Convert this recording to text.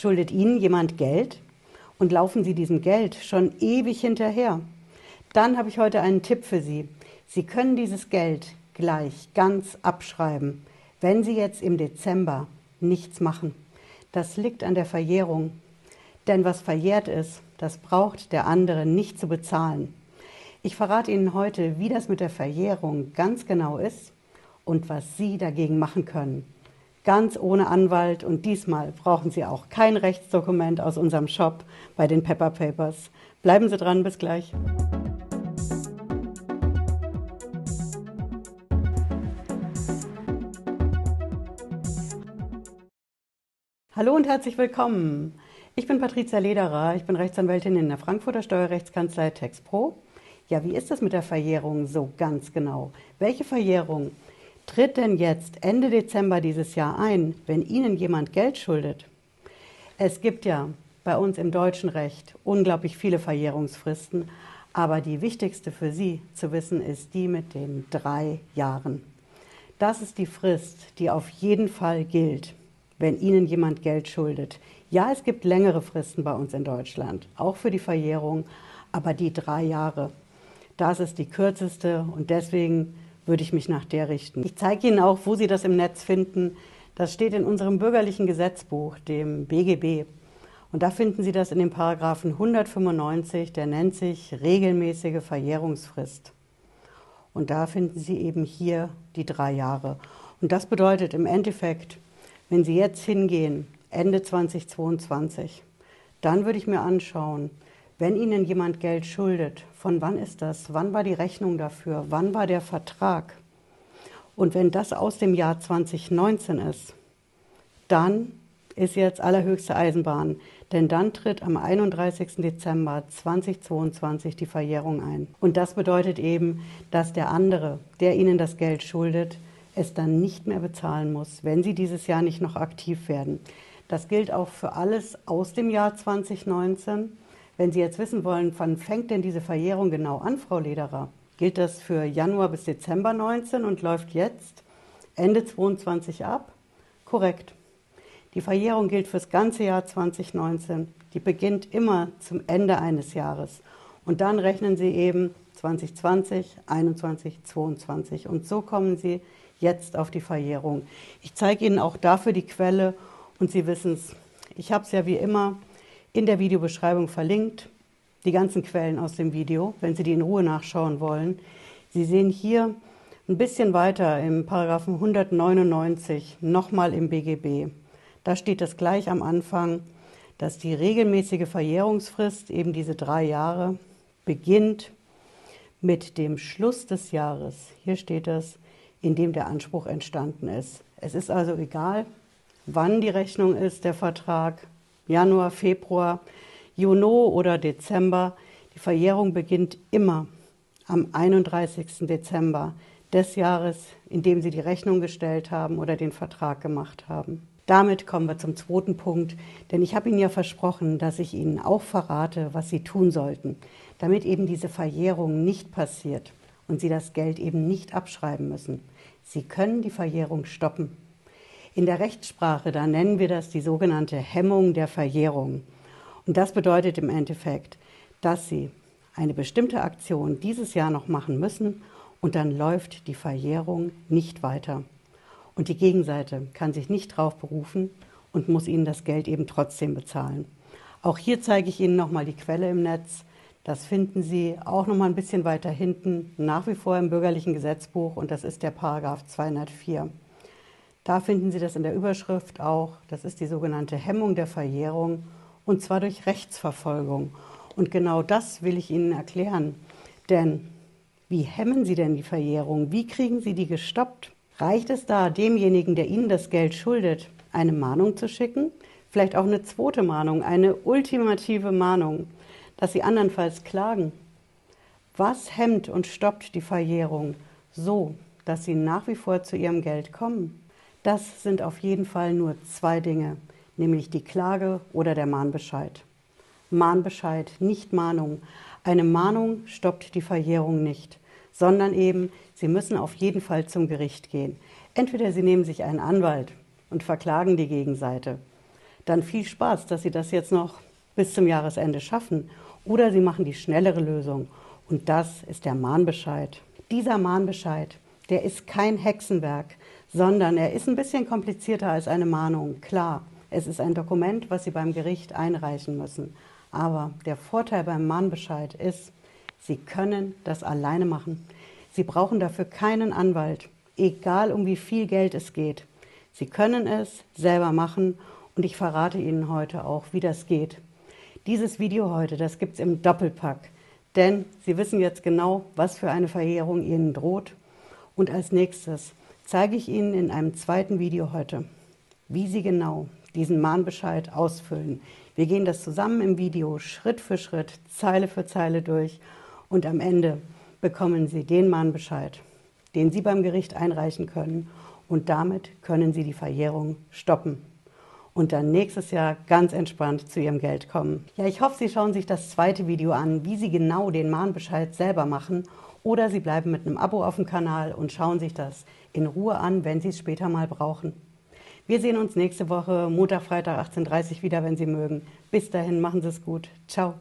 Schuldet Ihnen jemand Geld und laufen Sie diesem Geld schon ewig hinterher? Dann habe ich heute einen Tipp für Sie. Sie können dieses Geld gleich ganz abschreiben, wenn Sie jetzt im Dezember nichts machen. Das liegt an der Verjährung. Denn was verjährt ist, das braucht der andere nicht zu bezahlen. Ich verrate Ihnen heute, wie das mit der Verjährung ganz genau ist und was Sie dagegen machen können. Ganz ohne Anwalt und diesmal brauchen Sie auch kein Rechtsdokument aus unserem Shop bei den Pepper Papers. Bleiben Sie dran, bis gleich. Hallo und herzlich willkommen. Ich bin Patricia Lederer, ich bin Rechtsanwältin in der Frankfurter Steuerrechtskanzlei TexPro. Ja, wie ist das mit der Verjährung so ganz genau? Welche Verjährung tritt denn jetzt Ende Dezember dieses Jahr ein, wenn Ihnen jemand Geld schuldet? Es gibt ja bei uns im deutschen Recht unglaublich viele Verjährungsfristen, aber die wichtigste für Sie zu wissen ist die mit den drei Jahren. Das ist die Frist, die auf jeden Fall gilt, wenn Ihnen jemand Geld schuldet. Ja, es gibt längere Fristen bei uns in Deutschland, auch für die Verjährung, aber die drei Jahre, das ist die kürzeste und deswegen würde ich mich nach der richten. Ich zeige Ihnen auch, wo Sie das im Netz finden. Das steht in unserem bürgerlichen Gesetzbuch, dem BGB. Und da finden Sie das in dem Paragraphen 195, der nennt sich regelmäßige Verjährungsfrist. Und da finden Sie eben hier die drei Jahre. Und das bedeutet im Endeffekt, wenn Sie jetzt hingehen Ende 2022. Dann würde ich mir anschauen, wenn Ihnen jemand Geld schuldet, von wann ist das? Wann war die Rechnung dafür? Wann war der Vertrag? Und wenn das aus dem Jahr 2019 ist, dann ist jetzt allerhöchste Eisenbahn, denn dann tritt am 31. Dezember 2022 die Verjährung ein. Und das bedeutet eben, dass der andere, der Ihnen das Geld schuldet, es dann nicht mehr bezahlen muss, wenn Sie dieses Jahr nicht noch aktiv werden. Das gilt auch für alles aus dem Jahr 2019. Wenn Sie jetzt wissen wollen, wann fängt denn diese Verjährung genau an, Frau Lederer? Gilt das für Januar bis Dezember 19 und läuft jetzt Ende 22 ab? Korrekt. Die Verjährung gilt fürs ganze Jahr 2019. Die beginnt immer zum Ende eines Jahres. Und dann rechnen Sie eben 2020, 21, 22. Und so kommen Sie jetzt auf die Verjährung. Ich zeige Ihnen auch dafür die Quelle und Sie wissen es, ich habe es ja wie immer in der Videobeschreibung verlinkt, die ganzen Quellen aus dem Video, wenn Sie die in Ruhe nachschauen wollen. Sie sehen hier ein bisschen weiter im Paragraphen 199 nochmal im BGB. Da steht es gleich am Anfang, dass die regelmäßige Verjährungsfrist, eben diese drei Jahre, beginnt mit dem Schluss des Jahres. Hier steht es, in dem der Anspruch entstanden ist. Es ist also egal, wann die Rechnung ist, der Vertrag, Januar, Februar, Juni oder Dezember. Die Verjährung beginnt immer am 31. Dezember des Jahres, in dem Sie die Rechnung gestellt haben oder den Vertrag gemacht haben. Damit kommen wir zum zweiten Punkt, denn ich habe Ihnen ja versprochen, dass ich Ihnen auch verrate, was Sie tun sollten, damit eben diese Verjährung nicht passiert und Sie das Geld eben nicht abschreiben müssen. Sie können die Verjährung stoppen. In der Rechtssprache, da nennen wir das die sogenannte Hemmung der Verjährung. Und das bedeutet im Endeffekt, dass Sie eine bestimmte Aktion dieses Jahr noch machen müssen und dann läuft die Verjährung nicht weiter. Und die Gegenseite kann sich nicht darauf berufen und muss Ihnen das Geld eben trotzdem bezahlen. Auch hier zeige ich Ihnen nochmal die Quelle im Netz. Das finden Sie auch nochmal ein bisschen weiter hinten, nach wie vor im bürgerlichen Gesetzbuch und das ist der Paragraph 204. Da finden Sie das in der Überschrift auch. Das ist die sogenannte Hemmung der Verjährung und zwar durch Rechtsverfolgung. Und genau das will ich Ihnen erklären. Denn wie hemmen Sie denn die Verjährung? Wie kriegen Sie die gestoppt? Reicht es da, demjenigen, der Ihnen das Geld schuldet, eine Mahnung zu schicken? Vielleicht auch eine zweite Mahnung, eine ultimative Mahnung, dass Sie andernfalls klagen? Was hemmt und stoppt die Verjährung so, dass Sie nach wie vor zu Ihrem Geld kommen? Das sind auf jeden Fall nur zwei Dinge, nämlich die Klage oder der Mahnbescheid. Mahnbescheid, nicht Mahnung. Eine Mahnung stoppt die Verjährung nicht, sondern eben, Sie müssen auf jeden Fall zum Gericht gehen. Entweder Sie nehmen sich einen Anwalt und verklagen die Gegenseite. dann viel Spaß, dass Sie das jetzt noch bis zum Jahresende schaffen. Oder Sie machen die schnellere Lösung. Und das ist der Mahnbescheid. Dieser Mahnbescheid, der ist kein Hexenwerk, sondern er ist ein bisschen komplizierter als eine Mahnung. Klar, es ist ein Dokument, was Sie beim Gericht einreichen müssen. Aber der Vorteil beim Mahnbescheid ist, Sie können das alleine machen. Sie brauchen dafür keinen Anwalt, egal um wie viel Geld es geht. Sie können es selber machen und ich verrate Ihnen heute auch, wie das geht. Dieses Video heute, das gibt es im Doppelpack, denn Sie wissen jetzt genau, was für eine Verjährung Ihnen droht. Und als nächstes zeige ich Ihnen in einem zweiten Video heute, wie Sie genau diesen Mahnbescheid ausfüllen. Wir gehen das zusammen im Video Schritt für Schritt, Zeile für Zeile durch und am Ende bekommen Sie den Mahnbescheid, den Sie beim Gericht einreichen können und damit können Sie die Verjährung stoppen und dann nächstes Jahr ganz entspannt zu Ihrem Geld kommen. Ja, ich hoffe, Sie schauen sich das zweite Video an, wie Sie genau den Mahnbescheid selber machen oder Sie bleiben mit einem Abo auf dem Kanal und schauen sich das in Ruhe an, wenn Sie es später mal brauchen. Wir sehen uns nächste Woche, Montag, Freitag 18.30 Uhr wieder, wenn Sie mögen. Bis dahin, machen Sie es gut. Ciao.